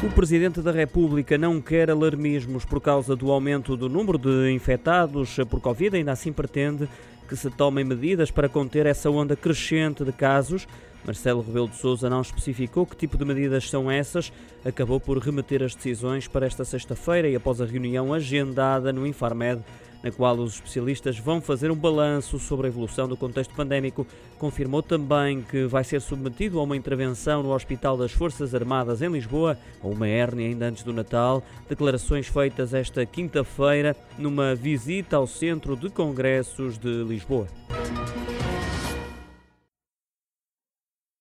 O Presidente da República não quer alarmismos por causa do aumento do número de infectados por Covid, ainda assim pretende que se tomem medidas para conter essa onda crescente de casos. Marcelo Rebelo de Sousa não especificou que tipo de medidas são essas, acabou por remeter as decisões para esta sexta-feira e após a reunião agendada no Infarmed na qual os especialistas vão fazer um balanço sobre a evolução do contexto pandémico. Confirmou também que vai ser submetido a uma intervenção no Hospital das Forças Armadas em Lisboa, ou uma hérnia ainda antes do Natal. Declarações feitas esta quinta-feira numa visita ao Centro de Congressos de Lisboa.